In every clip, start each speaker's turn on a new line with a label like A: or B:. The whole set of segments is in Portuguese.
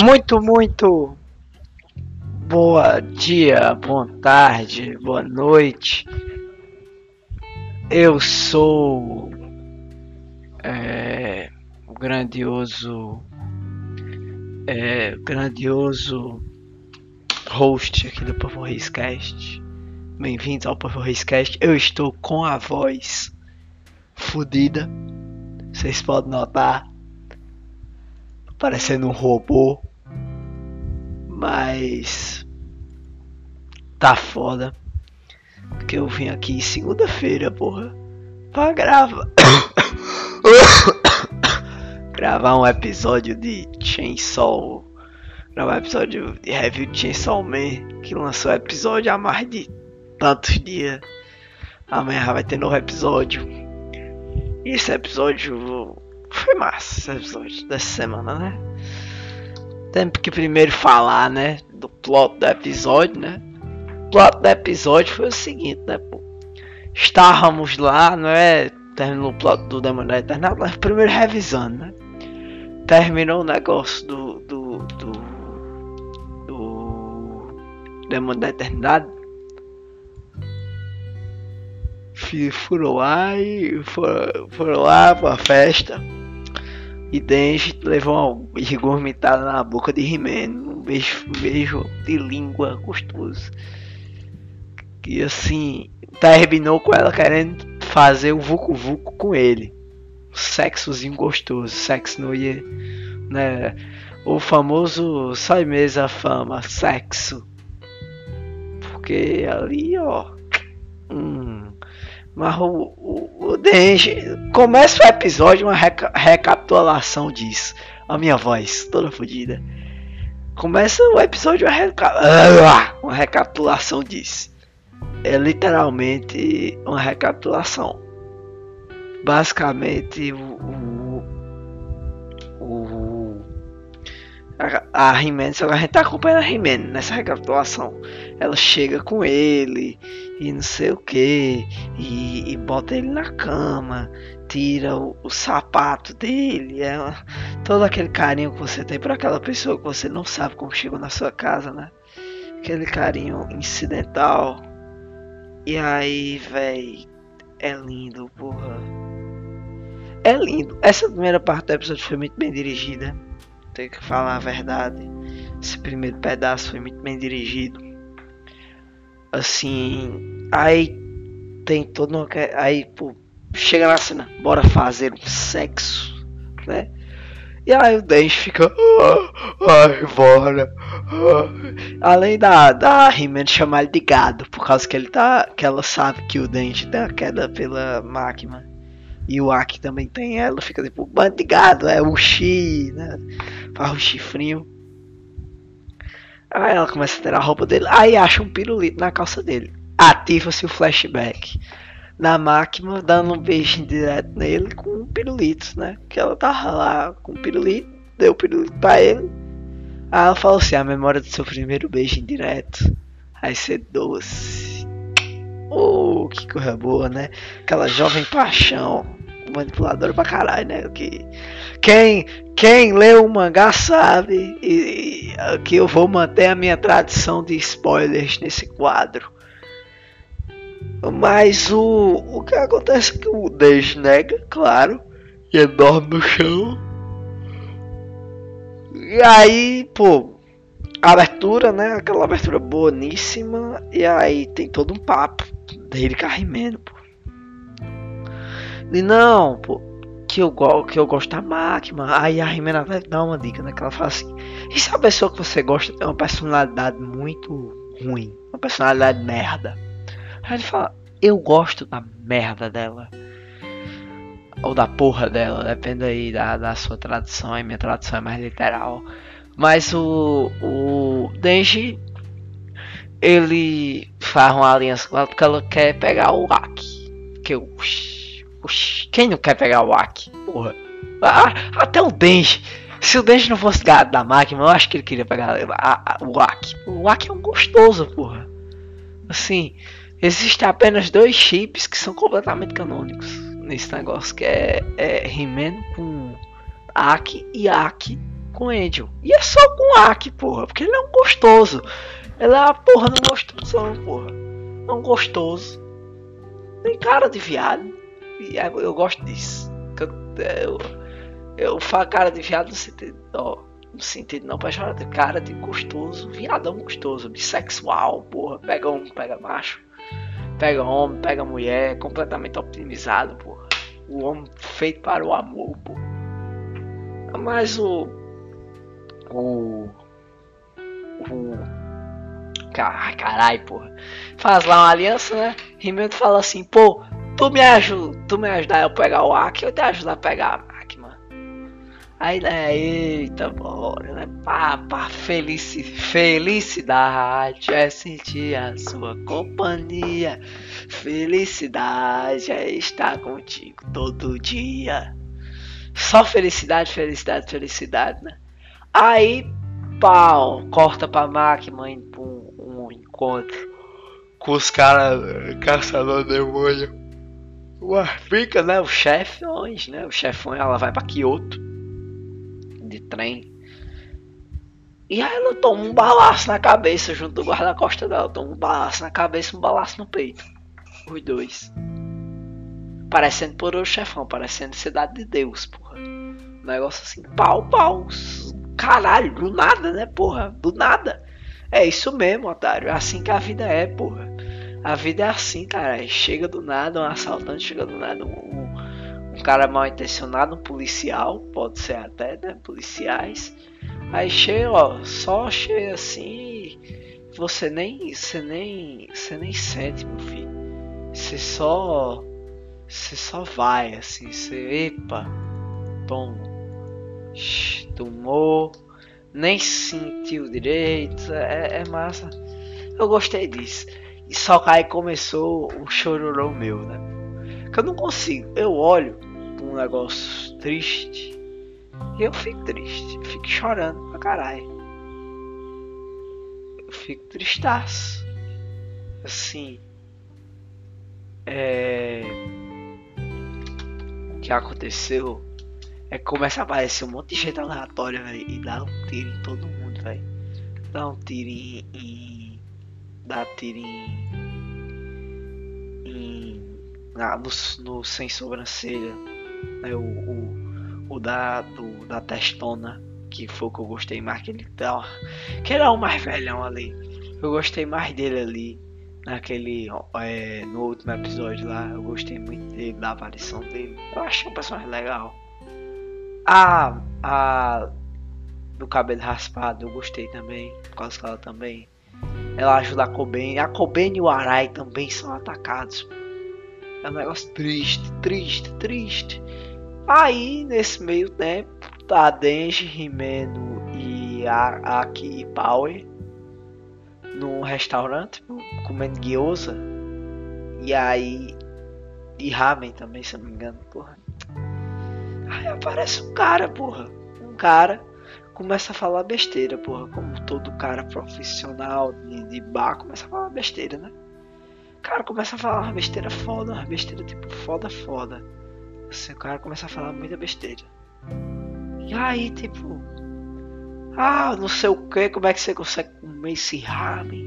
A: Muito, muito boa dia, boa tarde, boa noite. Eu sou é, o grandioso, é, grandioso host aqui do Povo Cast. Bem-vindos ao Povo Cast. Eu estou com a voz fodida. Vocês podem notar parecendo um robô. Mas tá foda. Porque eu vim aqui segunda-feira, porra, pra gravar. gravar um episódio de Chainsaw. Gravar um episódio de review de Chainsaw Man. Que lançou episódio há mais de tantos dias. Amanhã vai ter novo episódio. Esse episódio foi massa esse episódio dessa semana, né? Temos que primeiro falar, né? Do plot do episódio, né? O plot do episódio foi o seguinte, né? Pô? Estávamos lá, não é? Terminou o plot do Demônio da Eternidade, mas primeiro revisando, né? Terminou o negócio do. do. do. do Demônio da Eternidade. Foram lá e foram, foram lá pra festa. E Denji levou uma gourmetada na boca de He-Man. Um beijo, um beijo de língua gostoso. E assim, terminou com ela querendo fazer o Vucu Vucu com ele. Sexozinho gostoso. Sexo não ia. Né? O famoso sai mesmo a fama, sexo. Porque ali, ó. Hum, mas o, o, o Denji começa o episódio uma reca recapitulação disso. A minha voz toda fodida. Começa o episódio uma, reca uma recapitulação disso. É literalmente uma recapitulação. Basicamente o, o, o a, He-Man, a gente tá acompanhando a He-Man nessa recapitulação. Ela chega com ele e não sei o que, e, e, bota ele na cama, tira o, o sapato dele, é uma, todo aquele carinho que você tem por aquela pessoa que você não sabe como chegou na sua casa, né? Aquele carinho incidental. E aí, véi, é lindo, porra. É lindo. Essa primeira parte do episódio foi muito bem dirigida. Tenho que falar a verdade. Esse primeiro pedaço foi muito bem dirigido assim, aí tem todo uma, aí pô, chega na cena, bora fazer um sexo, né? E aí o Dente fica, ah, ai, bora. Ah. Além da da He-Man chamar ele de gado, por causa que ele tá, que ela sabe que o Dente tem a queda pela máquina. E o Aki também tem, ela fica tipo, bando de gado, é o Chi, né? Faz o chifrinho. Aí ela começa a tirar a roupa dele, aí acha um pirulito na calça dele. Ativa-se o flashback na máquina, dando um beijo direto nele com um pirulito, né? Que ela tava lá com um pirulito, deu o pirulito pra ele. Aí ela falou assim: a memória do seu primeiro beijo indireto vai ser doce. Oh, que coisa boa, né? Aquela jovem paixão, manipuladora pra caralho, né? Que quem, quem leu o mangá sabe e, e, que eu vou manter a minha tradição de spoilers nesse quadro. Mas o, o que acontece é que o Deji nega, claro, e dorme no chão. E aí, pô, abertura, né? Aquela abertura boníssima. E aí tem todo um papo dele carrimento, pô. E não, pô, que eu, que eu gosto da máquina. Aí a Rimena vai dar uma dica, né? Que ela fala assim: E se a pessoa que você gosta tem uma personalidade muito ruim? Uma personalidade merda? Aí ele fala: Eu gosto da merda dela. Ou da porra dela, depende aí da, da sua tradução. A minha tradução é mais literal. Mas o, o Denji ele faz uma aliança com ela porque ela quer pegar o Aki. Que eu Oxi, quem não quer pegar o Aki? Porra. Ah, até o Denji. Se o Denji não fosse gado da máquina, eu acho que ele queria pegar a, a, o Aki. O Aki é um gostoso, porra. Assim, existem apenas dois chips que são completamente canônicos nesse negócio, que é, é He-Man com Aki e Aki com Angel. E é só com Aki, porra, porque ele é um gostoso. Ele é uma porra não gostosão, porra. É um gostoso. Tem cara de viado. E eu, gosto disso. Eu, eu, falo cara de viado no sentido, no sentido não chorar, cara de gostoso, viadão gostoso, bissexual, porra, pega homem, pega macho, pega homem, pega mulher, completamente optimizado, porra. O homem feito para o amor, porra. Mas o. O. O. Ai, carai, porra. Faz lá uma aliança, né? Rimeiro fala assim, pô, tu me ajuda, tu me ajudar a pegar o Aki, eu te ajudo a pegar a máquina. Aí, né, eita, bora, né? Pá, pá, felici felicidade é sentir a sua companhia. Felicidade é estar contigo todo dia. Só felicidade, felicidade, felicidade, né? Aí, pau, corta pra máquina, um, um encontro com os caras caçador de demônio. Fica, né? O chefões, né? O chefão, ela vai pra Kyoto de trem. E aí ela toma um balaço na cabeça junto do guarda-costa dela. Toma um balaço na cabeça um balaço no peito. Os dois. Parecendo por o chefão, parecendo cidade de Deus, porra. Um negócio assim, pau, pau. Caralho, do nada, né, porra? Do nada. É isso mesmo, otário. É assim que a vida é, porra. A vida é assim, cara. Chega do nada um assaltante, chega do nada um, um cara mal intencionado, um policial, pode ser até, né? Policiais. Aí chega, ó, só chega assim, você nem, você nem, você nem sente, meu filho. Você só, você só vai assim, você, epa, toma, tomou, nem sentiu direito, é, é massa. Eu gostei disso. E só aí começou um chororão meu, né? Que eu não consigo. Eu olho um negócio triste e eu fico triste. Eu fico chorando pra caralho. Eu fico tristaço. Assim. É. O que aconteceu é que começa a aparecer um monte de gente aleatória, velho. E dá um tiro em todo mundo, velho. Dá um tiro em, dá tiro em, em no, no, sem sobrancelha, né, o, o, o da, do, da testona, que foi o que eu gostei mais, que ele tá, que era o mais velhão ali, eu gostei mais dele ali, naquele, é, no último episódio lá, eu gostei muito dele, da aparição dele, eu achei um personagem legal. A, a do cabelo raspado eu gostei também, por causa que ela também ela ajuda a Coben. A Coben e o Arai também são atacados. É um negócio triste, triste, triste. Aí, nesse meio tempo, tá Denji, Rimeno e a Aki Power num restaurante comendo gyoza. E aí. E ramen também, se eu não me engano, porra. Aí aparece um cara, porra. Um cara começa a falar besteira, porra. Como todo cara profissional de, de bar começa a falar besteira, né? Cara começa a falar besteira foda, uma besteira tipo foda, foda. Assim, o cara começa a falar muita besteira. E aí, tipo. Ah, não sei o que, como é que você consegue comer esse ramen?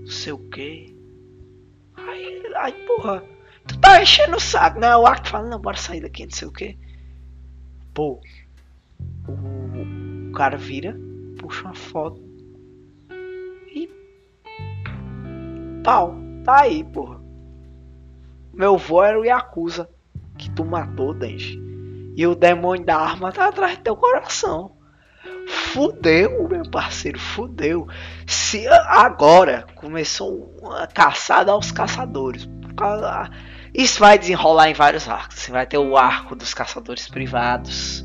A: Não sei o que. Aí, aí, porra. Tu tá enchendo o saco, né? O Ark fala, não, bora sair daqui, não sei o que. Pô, o, cara vira, puxa uma foto e. Pau, tá aí, porra. Meu vô era o Yakuza que tu matou, Denji. E o demônio da arma tá atrás do teu coração. Fudeu, meu parceiro, fudeu. Se agora começou uma caçada aos caçadores. Isso vai desenrolar em vários arcos. Você vai ter o arco dos caçadores privados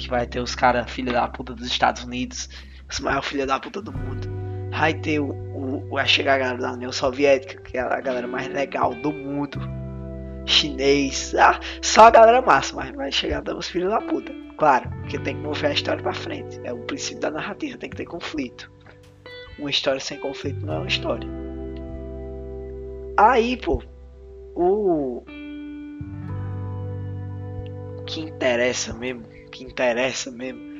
A: que vai ter os caras filha da puta dos Estados Unidos, os maiores filha da puta do mundo. Vai ter o, o, vai chegar a galera da União Soviética, que é a galera mais legal do mundo. Chinês, ah, só a galera massa, mas vai chegar os filhos da puta. Claro, porque tem que mover a história pra frente. É o princípio da narrativa, tem que ter conflito. Uma história sem conflito não é uma história. Aí, pô, o que interessa mesmo que interessa mesmo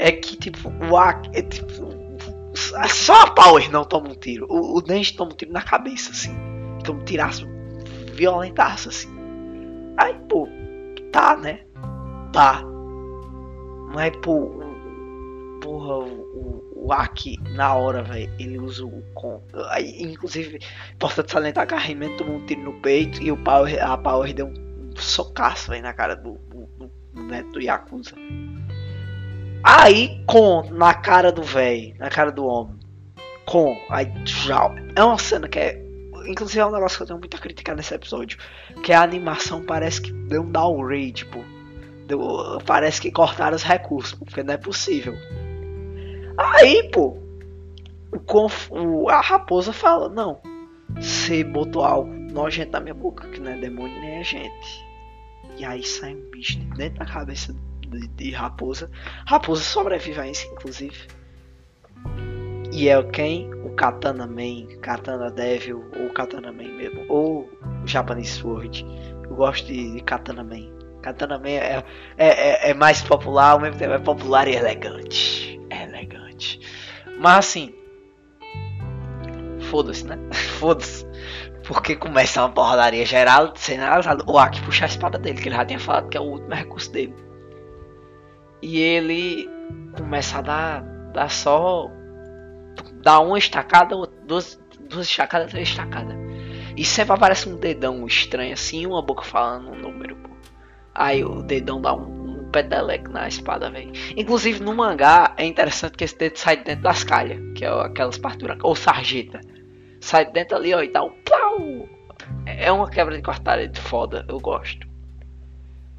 A: é que, tipo, o Aki. É, tipo, só a Power não toma um tiro. O, o Denji toma um tiro na cabeça, assim. Toma um tiraço violentaço, assim. Aí, pô, tá, né? Tá. Mas, pô, porra, o, o Aki, na hora, velho, ele usa o com. Aí, inclusive, importante salientar que a tomou um tiro no peito e o Power, a Power deu um, socaço na cara do, do, do, neto do Yakuza. Aí, com na cara do velho, na cara do homem. Com, aí, já. É uma cena que é. Inclusive é um negócio que eu tenho muita crítica nesse episódio. Que a animação parece que deu um downgrade, tipo. Deu, parece que cortaram os recursos, porque não é possível. Aí, pô, o, a raposa fala: Não, você botou algo nojento na minha boca, que não é demônio nem é gente. E aí sai um bicho dentro da cabeça de, de raposa. Raposa sobrevive a isso, inclusive. E é quem? O Katana Man, Katana Devil, ou Katana Man mesmo, ou Japanese Sword. Eu gosto de, de Katana Man. Katana Man é, é, é, é, mais popular, ao mesmo tempo é popular e elegante. É elegante. Mas assim. Foda-se, né? Foda-se. Porque começa uma porradaria geral, sendo o Aki puxar a espada dele, que ele já tinha falado que é o último recurso dele. E ele começa a dar, dar só. Dar uma estacada, duas, duas estacadas, três estacadas. E sempre aparece um dedão estranho assim, uma boca falando um número, pô. Aí o dedão dá um, um pedeleque na espada, velho. Inclusive no mangá é interessante que esse dedo sai dentro das calhas, que é aquelas parturas, ou sarjeta. Sai dentro ali, ó, e dá um plau. É uma quebra de cortada foda, eu gosto.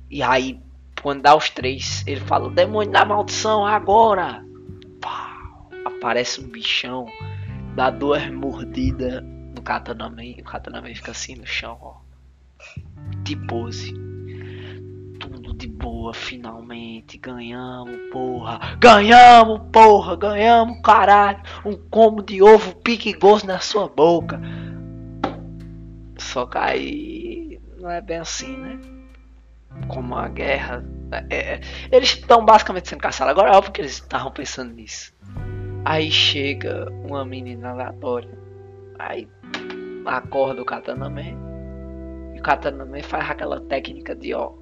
A: E aí quando dá os três, ele fala: demônio da maldição, agora! Pau, aparece um bichão, dá duas mordidas no Katanaman. O Katanaman fica assim no chão, ó. De pose. Boa, finalmente. Ganhamos, porra. Ganhamos, porra. Ganhamos, caralho. Um combo de ovo pique gosto na sua boca. Só que aí não é bem assim, né? como a guerra. É, é, eles estão basicamente sendo caçados. Agora é óbvio que eles estavam pensando nisso. Aí chega uma menina aleatória. Aí acorda o Katana Man. E o Katana Man faz aquela técnica de ó.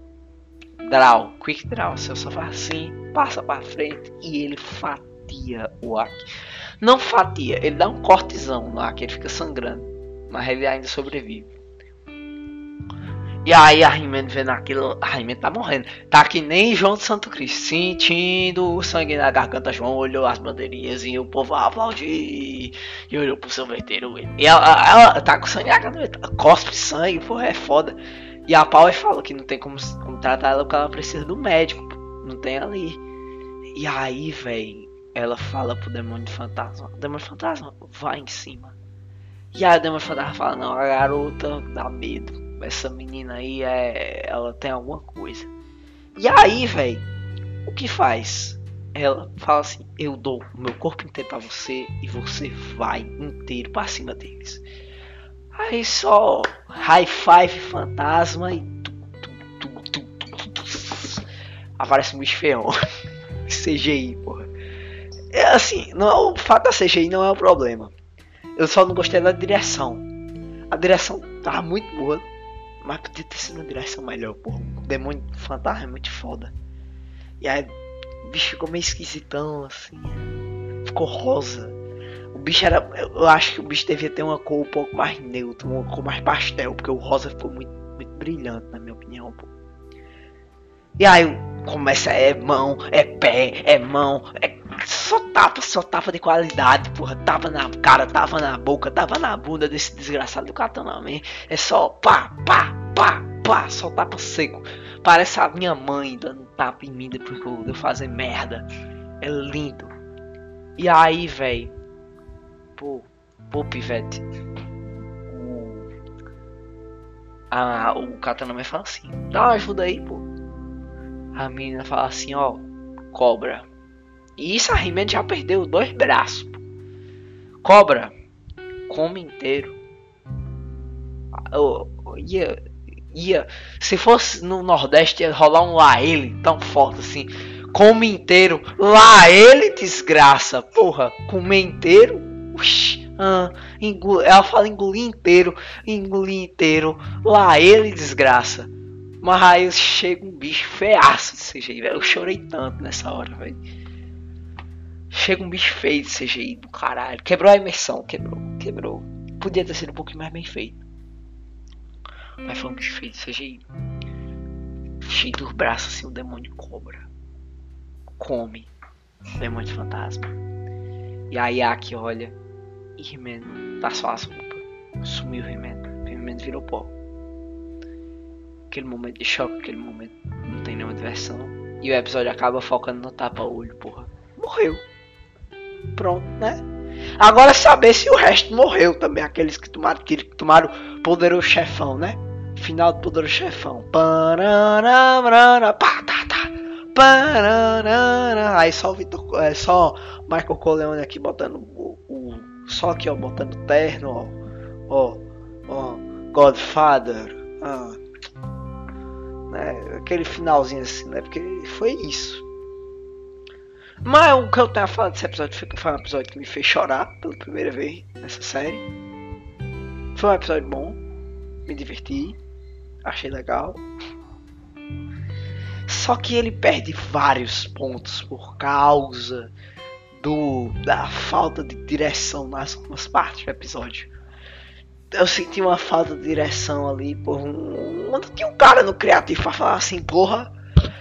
A: Draw, quick draw. Você só faz assim, passa pra frente e ele fatia o Aki. Não fatia, ele dá um cortezão no Aki, ele fica sangrando. Mas ele ainda sobrevive. E aí a He-Man vendo aquilo, a He-Man tá morrendo. Tá que nem João de Santo Cristo, sentindo o sangue na garganta. João olhou as bandeirinhas e o povo aplaudir. E olhou pro seu verteiro. E ela, ela, tá com sangue na garganta, cospe sangue, pô, é foda. E a Power fala que não tem como, como tratar ela porque ela precisa do médico, não tem ali. E aí, velho, ela fala pro demônio fantasma: Demônio fantasma, vai em cima. E aí o demônio fantasma fala: Não, a garota dá medo essa menina aí é, ela tem alguma coisa. E aí, velho, o que faz? Ela fala assim: Eu dou o meu corpo inteiro para você e você vai inteiro para cima deles. Aí só high five fantasma e tu, tu, tu, aparece um bicho feio. CGI, porra. É assim, não, o fato da CGI não é o problema. Eu só não gostei da direção. A direção tava muito boa. Mas podia ter sido uma direção melhor, porra. O demônio fantasma é muito foda. E aí o bicho ficou meio esquisitão, assim. Ficou rosa. O bicho era. Eu acho que o bicho devia ter uma cor um pouco mais neutra, uma cor mais pastel, porque o rosa ficou muito, muito brilhante, na minha opinião, pô. E aí começa, é mão, é pé, é mão, é só tapa, só tapa de qualidade, porra. Tava na cara, tava na boca, tava na bunda desse desgraçado do Katana Man. É só pá, pá, pá, pá, só tapa seco. Parece a minha mãe dando tapa em mim depois que eu fazer merda. É lindo. E aí, velho. Pô, pô, pivete. O. Ah, o Katana Man fala assim: dá uma ajuda aí, pô. A menina fala assim: ó, cobra e isso a he já perdeu dois braços. Cobra, come inteiro. Oh, ia, ia, se fosse no Nordeste ia rolar um a ele tão forte assim. come inteiro. Lá ele desgraça, porra, comer inteiro. Ah. Ela fala engolir inteiro, engolir inteiro. Lá ele desgraça. Mas aí chega um bicho feiaço desse jeito, velho. Eu chorei tanto nessa hora, velho. Chega um bicho feio desse jeito, do caralho. Quebrou a imersão, quebrou, quebrou. Podia ter sido um pouquinho mais bem feito. Mas foi um bicho feio desse jeito. Cheio dos braços assim, o demônio cobra. Come. Demônio fantasma. E aí Aki olha. E He-Man tá só as roupas. Sumiu He-Man. He-Man virou pó aquele momento de choque, aquele momento não tem nenhuma diversão. E o episódio acaba focando no tapa-olho, porra. Morreu. Pronto, né? Agora saber se o resto morreu também, aqueles que tomaram, que tomaram Poderoso Chefão, né? Final do Poderoso Chefão. Tá, tá. Aí só o Vitor, é só Michael Coleone aqui botando só aqui ó, botando terno, ó, ó, ó Godfather, né? Aquele finalzinho assim, né? Porque foi isso. Mas o que eu tenho a falar desse episódio foi um episódio que me fez chorar pela primeira vez nessa série. Foi um episódio bom, me diverti, achei legal. Só que ele perde vários pontos por causa do da falta de direção nas últimas partes do episódio eu senti uma falta de direção ali, por um, um, tinha um cara no criativo pra falar assim, porra,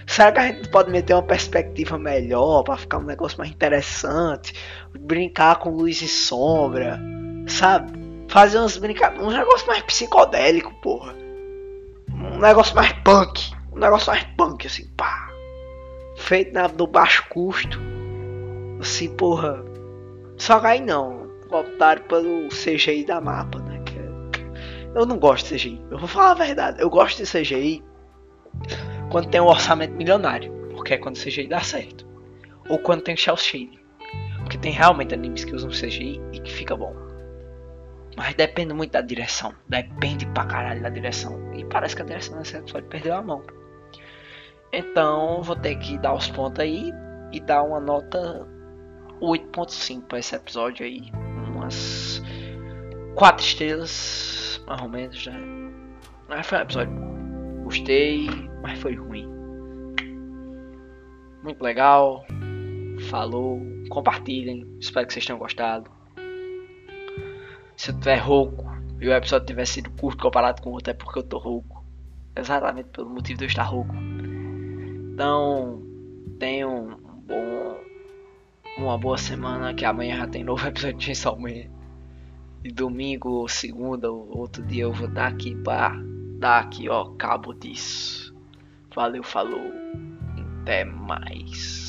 A: será que a gente pode meter uma perspectiva melhor para ficar um negócio mais interessante, brincar com luz e sombra, sabe? Fazer uns brincadeiras, um negócio mais psicodélico, porra. Um negócio mais punk, um negócio mais punk assim, pá. Feito na, do baixo custo. Assim, porra. Só aí não, optaram pelo CGI da mapa, né? Eu não gosto de CGI. Eu vou falar a verdade. Eu gosto de CGI quando tem um orçamento milionário. Porque é quando o CGI dá certo. Ou quando tem shell. Porque tem realmente animes que usam CGI e que fica bom. Mas depende muito da direção. Depende pra caralho da direção. E parece que a direção nesse episódio perdeu a mão. Então vou ter que dar os pontos aí e dar uma nota 8.5 para esse episódio aí. Umas 4 estrelas mais ou menos, né? Mas foi um episódio bom. Gostei, mas foi ruim. Muito legal. Falou. Compartilhem. Espero que vocês tenham gostado. Se eu tiver rouco e o episódio tiver sido curto comparado com o outro, é porque eu tô rouco. Exatamente pelo motivo de eu estar rouco. Então, tenham um bom, uma boa semana. Que amanhã já tem novo episódio de Man. E domingo ou segunda ou outro dia eu vou dar aqui pra dar aqui, ó, cabo disso. Valeu, falou. Até mais.